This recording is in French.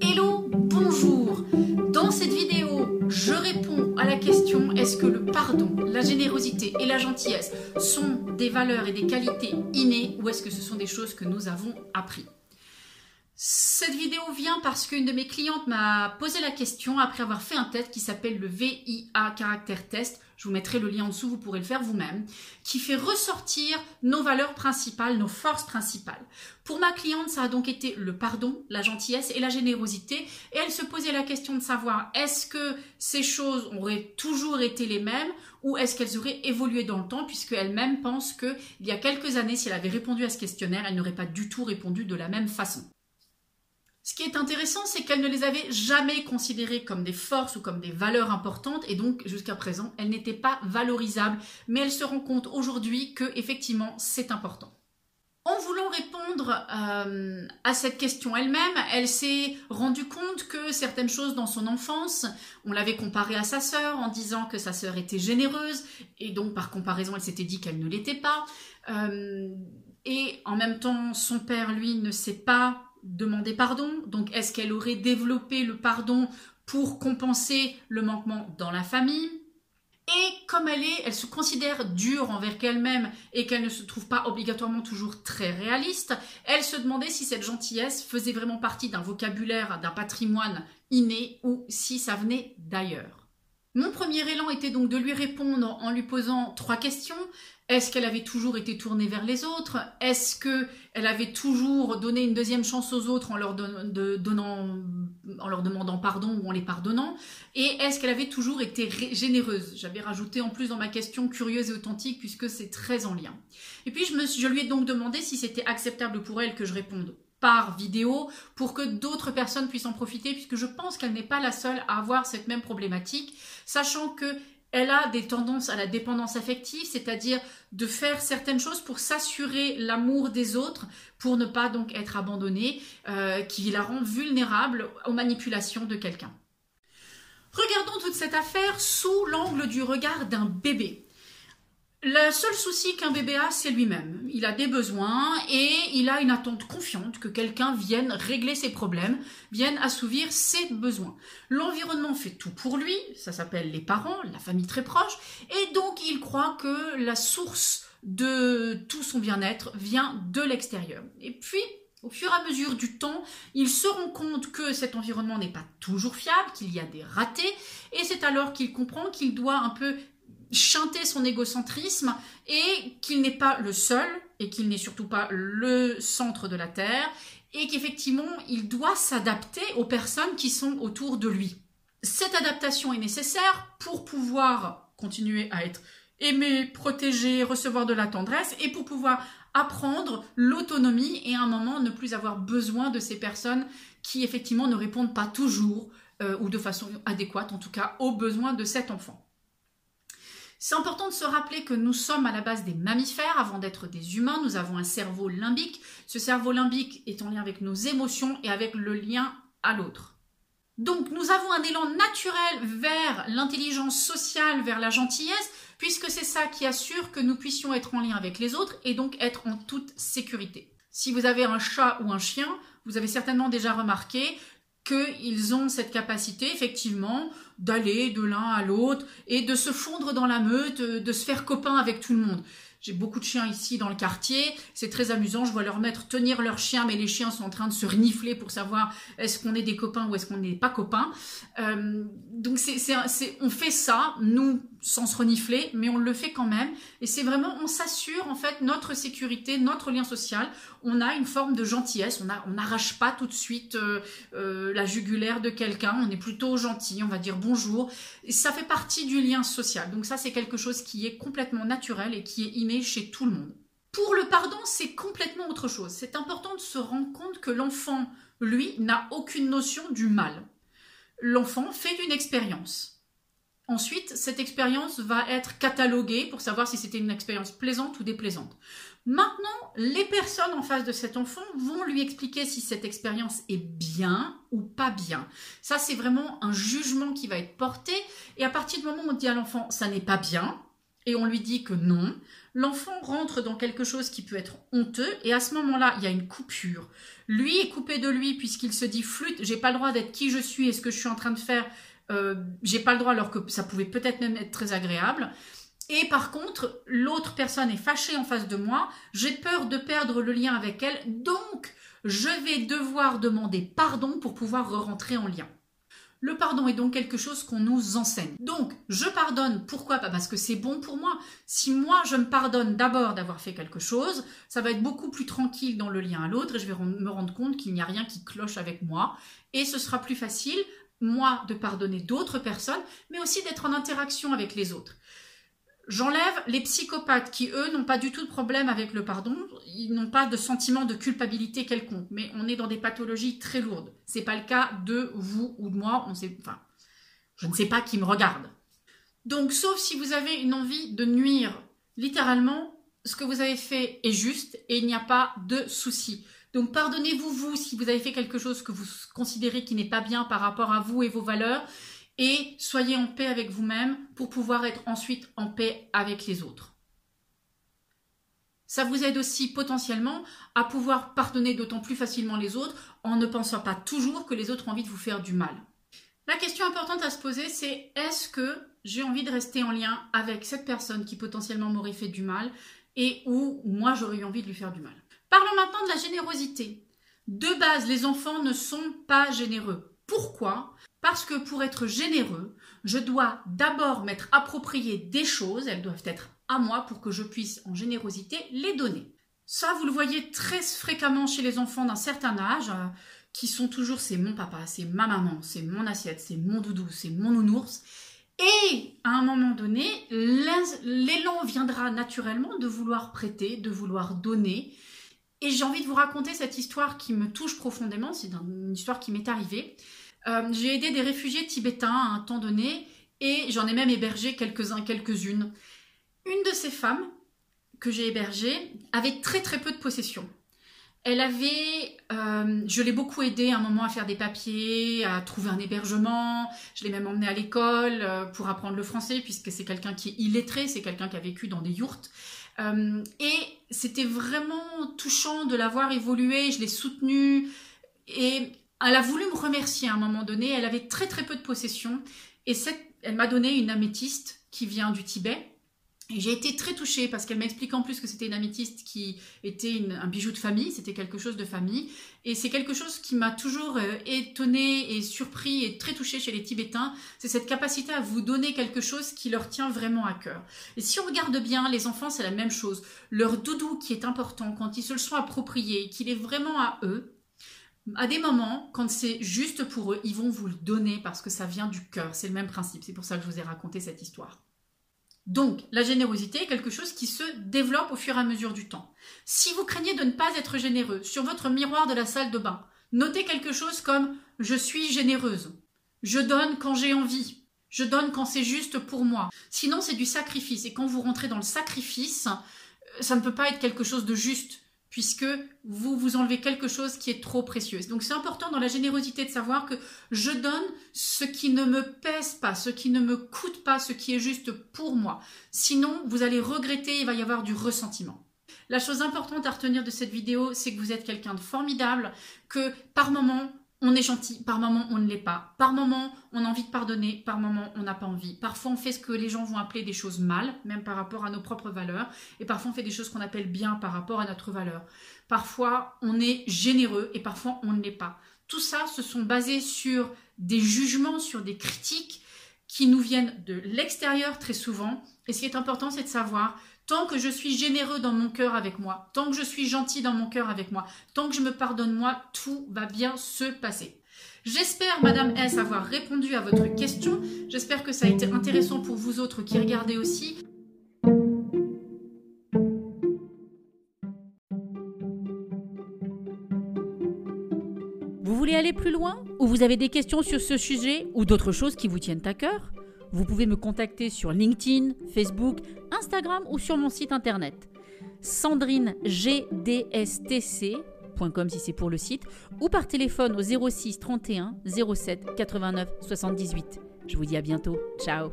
Hello, bonjour. Dans cette vidéo, je réponds à la question est-ce que le pardon, la générosité et la gentillesse sont des valeurs et des qualités innées ou est-ce que ce sont des choses que nous avons appris cette vidéo vient parce qu'une de mes clientes m'a posé la question après avoir fait un test qui s'appelle le VIA Caractère Test. Je vous mettrai le lien en dessous, vous pourrez le faire vous-même, qui fait ressortir nos valeurs principales, nos forces principales. Pour ma cliente, ça a donc été le pardon, la gentillesse et la générosité. Et elle se posait la question de savoir est-ce que ces choses auraient toujours été les mêmes ou est-ce qu'elles auraient évolué dans le temps puisque elle-même pense qu'il y a quelques années, si elle avait répondu à ce questionnaire, elle n'aurait pas du tout répondu de la même façon. Ce qui est intéressant, c'est qu'elle ne les avait jamais considérées comme des forces ou comme des valeurs importantes, et donc jusqu'à présent, elles n'étaient pas valorisables, mais elle se rend compte aujourd'hui que effectivement, c'est important. En voulant répondre euh, à cette question elle-même, elle, s'est rendue compte que certaines choses dans son enfance, on l'avait comparée à sa sœur en disant que sa sœur était généreuse, et donc par comparaison, elle s'était dit qu'elle ne l'était pas. Euh, et en même temps, son père, lui, ne sait pas demander pardon. Donc, est-ce qu'elle aurait développé le pardon pour compenser le manquement dans la famille? Et comme elle est, elle se considère dure envers elle-même et qu'elle ne se trouve pas obligatoirement toujours très réaliste, elle se demandait si cette gentillesse faisait vraiment partie d'un vocabulaire, d'un patrimoine inné ou si ça venait d'ailleurs. Mon premier élan était donc de lui répondre en lui posant trois questions. Est-ce qu'elle avait toujours été tournée vers les autres? Est-ce qu'elle avait toujours donné une deuxième chance aux autres en leur, donnant, en leur demandant pardon ou en les pardonnant? Et est-ce qu'elle avait toujours été généreuse? J'avais rajouté en plus dans ma question curieuse et authentique puisque c'est très en lien. Et puis je, me, je lui ai donc demandé si c'était acceptable pour elle que je réponde par vidéo pour que d'autres personnes puissent en profiter puisque je pense qu'elle n'est pas la seule à avoir cette même problématique, sachant que elle a des tendances à la dépendance affective, c'est-à-dire de faire certaines choses pour s'assurer l'amour des autres, pour ne pas donc être abandonnée, euh, qui la rend vulnérable aux manipulations de quelqu'un. Regardons toute cette affaire sous l'angle du regard d'un bébé. Le seul souci qu'un bébé a, c'est lui-même. Il a des besoins et il a une attente confiante que quelqu'un vienne régler ses problèmes, vienne assouvir ses besoins. L'environnement fait tout pour lui, ça s'appelle les parents, la famille très proche, et donc il croit que la source de tout son bien-être vient de l'extérieur. Et puis, au fur et à mesure du temps, il se rend compte que cet environnement n'est pas toujours fiable, qu'il y a des ratés, et c'est alors qu'il comprend qu'il doit un peu chanter son égocentrisme et qu'il n'est pas le seul et qu'il n'est surtout pas le centre de la Terre et qu'effectivement il doit s'adapter aux personnes qui sont autour de lui. Cette adaptation est nécessaire pour pouvoir continuer à être aimé, protégé, recevoir de la tendresse et pour pouvoir apprendre l'autonomie et à un moment ne plus avoir besoin de ces personnes qui effectivement ne répondent pas toujours euh, ou de façon adéquate en tout cas aux besoins de cet enfant. C'est important de se rappeler que nous sommes à la base des mammifères avant d'être des humains. Nous avons un cerveau limbique. Ce cerveau limbique est en lien avec nos émotions et avec le lien à l'autre. Donc nous avons un élan naturel vers l'intelligence sociale, vers la gentillesse, puisque c'est ça qui assure que nous puissions être en lien avec les autres et donc être en toute sécurité. Si vous avez un chat ou un chien, vous avez certainement déjà remarqué qu'ils ont cette capacité, effectivement, d'aller de l'un à l'autre et de se fondre dans la meute, de se faire copain avec tout le monde. J'ai beaucoup de chiens ici dans le quartier. C'est très amusant. Je vois leur maître tenir leur chien, mais les chiens sont en train de se renifler pour savoir est-ce qu'on est des copains ou est-ce qu'on n'est pas copains. Euh, donc c'est, on fait ça, nous, sans se renifler, mais on le fait quand même. Et c'est vraiment, on s'assure en fait notre sécurité, notre lien social. On a une forme de gentillesse. On n'arrache pas tout de suite euh, euh, la jugulaire de quelqu'un. On est plutôt gentil. On va dire bonjour. Et ça fait partie du lien social. Donc ça, c'est quelque chose qui est complètement naturel et qui est inné chez tout le monde. Pour le pardon, c'est complètement autre chose. C'est important de se rendre compte que l'enfant, lui, n'a aucune notion du mal. L'enfant fait une expérience. Ensuite, cette expérience va être cataloguée pour savoir si c'était une expérience plaisante ou déplaisante. Maintenant, les personnes en face de cet enfant vont lui expliquer si cette expérience est bien ou pas bien. Ça, c'est vraiment un jugement qui va être porté. Et à partir du moment où on dit à l'enfant, ça n'est pas bien, et on lui dit que non, l'enfant rentre dans quelque chose qui peut être honteux et à ce moment-là, il y a une coupure. Lui est coupé de lui puisqu'il se dit flûte, j'ai pas le droit d'être qui je suis et ce que je suis en train de faire, euh, j'ai pas le droit alors que ça pouvait peut-être même être très agréable. Et par contre, l'autre personne est fâchée en face de moi, j'ai peur de perdre le lien avec elle, donc je vais devoir demander pardon pour pouvoir re-rentrer en lien. Le pardon est donc quelque chose qu'on nous enseigne. Donc, je pardonne. Pourquoi Parce que c'est bon pour moi. Si moi, je me pardonne d'abord d'avoir fait quelque chose, ça va être beaucoup plus tranquille dans le lien à l'autre et je vais me rendre compte qu'il n'y a rien qui cloche avec moi. Et ce sera plus facile, moi, de pardonner d'autres personnes, mais aussi d'être en interaction avec les autres. J'enlève les psychopathes qui, eux, n'ont pas du tout de problème avec le pardon. Ils n'ont pas de sentiment de culpabilité quelconque. Mais on est dans des pathologies très lourdes. C'est pas le cas de vous ou de moi. On sait, enfin, je ne sais pas qui me regarde. Donc, sauf si vous avez une envie de nuire, littéralement, ce que vous avez fait est juste et il n'y a pas de souci. Donc, pardonnez-vous, vous, si vous avez fait quelque chose que vous considérez qui n'est pas bien par rapport à vous et vos valeurs et soyez en paix avec vous-même pour pouvoir être ensuite en paix avec les autres. Ça vous aide aussi potentiellement à pouvoir pardonner d'autant plus facilement les autres en ne pensant pas toujours que les autres ont envie de vous faire du mal. La question importante à se poser, c'est est-ce que j'ai envie de rester en lien avec cette personne qui potentiellement m'aurait fait du mal et où moi j'aurais eu envie de lui faire du mal? Parlons maintenant de la générosité. De base, les enfants ne sont pas généreux. Pourquoi? Parce que pour être généreux, je dois d'abord m'être approprié des choses, elles doivent être à moi pour que je puisse en générosité les donner. Ça, vous le voyez très fréquemment chez les enfants d'un certain âge, euh, qui sont toujours c'est mon papa, c'est ma maman, c'est mon assiette, c'est mon doudou, c'est mon nounours. Et à un moment donné, l'élan viendra naturellement de vouloir prêter, de vouloir donner. Et j'ai envie de vous raconter cette histoire qui me touche profondément, c'est une histoire qui m'est arrivée. Euh, j'ai aidé des réfugiés tibétains à un temps donné et j'en ai même hébergé quelques-uns, quelques-unes. Une de ces femmes que j'ai hébergées avait très très peu de possessions. Elle avait, euh, je l'ai beaucoup aidée à un moment à faire des papiers, à trouver un hébergement. Je l'ai même emmenée à l'école euh, pour apprendre le français puisque c'est quelqu'un qui est illettré, c'est quelqu'un qui a vécu dans des yourtes. Et c'était vraiment touchant de la voir évoluer. Je l'ai soutenue et elle a voulu me remercier à un moment donné. Elle avait très très peu de possessions. Et elle m'a donné une améthyste qui vient du Tibet. J'ai été très touchée parce qu'elle m'explique en plus que c'était une améthyste qui était un bijou de famille, c'était quelque chose de famille. Et c'est quelque chose qui m'a toujours euh, étonnée et surpris et très touchée chez les Tibétains. C'est cette capacité à vous donner quelque chose qui leur tient vraiment à cœur. Et si on regarde bien, les enfants, c'est la même chose. Leur doudou qui est important, quand ils se le sont appropriés, qu'il est vraiment à eux, à des moments, quand c'est juste pour eux, ils vont vous le donner parce que ça vient du cœur. C'est le même principe. C'est pour ça que je vous ai raconté cette histoire. Donc, la générosité est quelque chose qui se développe au fur et à mesure du temps. Si vous craignez de ne pas être généreux, sur votre miroir de la salle de bain, notez quelque chose comme je suis généreuse. Je donne quand j'ai envie. Je donne quand c'est juste pour moi. Sinon, c'est du sacrifice. Et quand vous rentrez dans le sacrifice, ça ne peut pas être quelque chose de juste puisque vous vous enlevez quelque chose qui est trop précieux. Donc c'est important dans la générosité de savoir que je donne ce qui ne me pèse pas, ce qui ne me coûte pas, ce qui est juste pour moi. Sinon, vous allez regretter, il va y avoir du ressentiment. La chose importante à retenir de cette vidéo, c'est que vous êtes quelqu'un de formidable, que par moment, on est gentil, par moment on ne l'est pas. Par moment on a envie de pardonner, par moment on n'a pas envie. Parfois on fait ce que les gens vont appeler des choses mal, même par rapport à nos propres valeurs, et parfois on fait des choses qu'on appelle bien par rapport à notre valeur. Parfois on est généreux et parfois on ne l'est pas. Tout ça, se sont basés sur des jugements, sur des critiques qui nous viennent de l'extérieur très souvent. Et ce qui est important, c'est de savoir Tant que je suis généreux dans mon cœur avec moi, tant que je suis gentil dans mon cœur avec moi, tant que je me pardonne moi, tout va bien se passer. J'espère, Madame S, avoir répondu à votre question. J'espère que ça a été intéressant pour vous autres qui regardez aussi. Vous voulez aller plus loin? Ou vous avez des questions sur ce sujet ou d'autres choses qui vous tiennent à cœur? Vous pouvez me contacter sur LinkedIn, Facebook, Instagram ou sur mon site internet sandrinegdstc.com si c'est pour le site ou par téléphone au 06 31 07 89 78. Je vous dis à bientôt. Ciao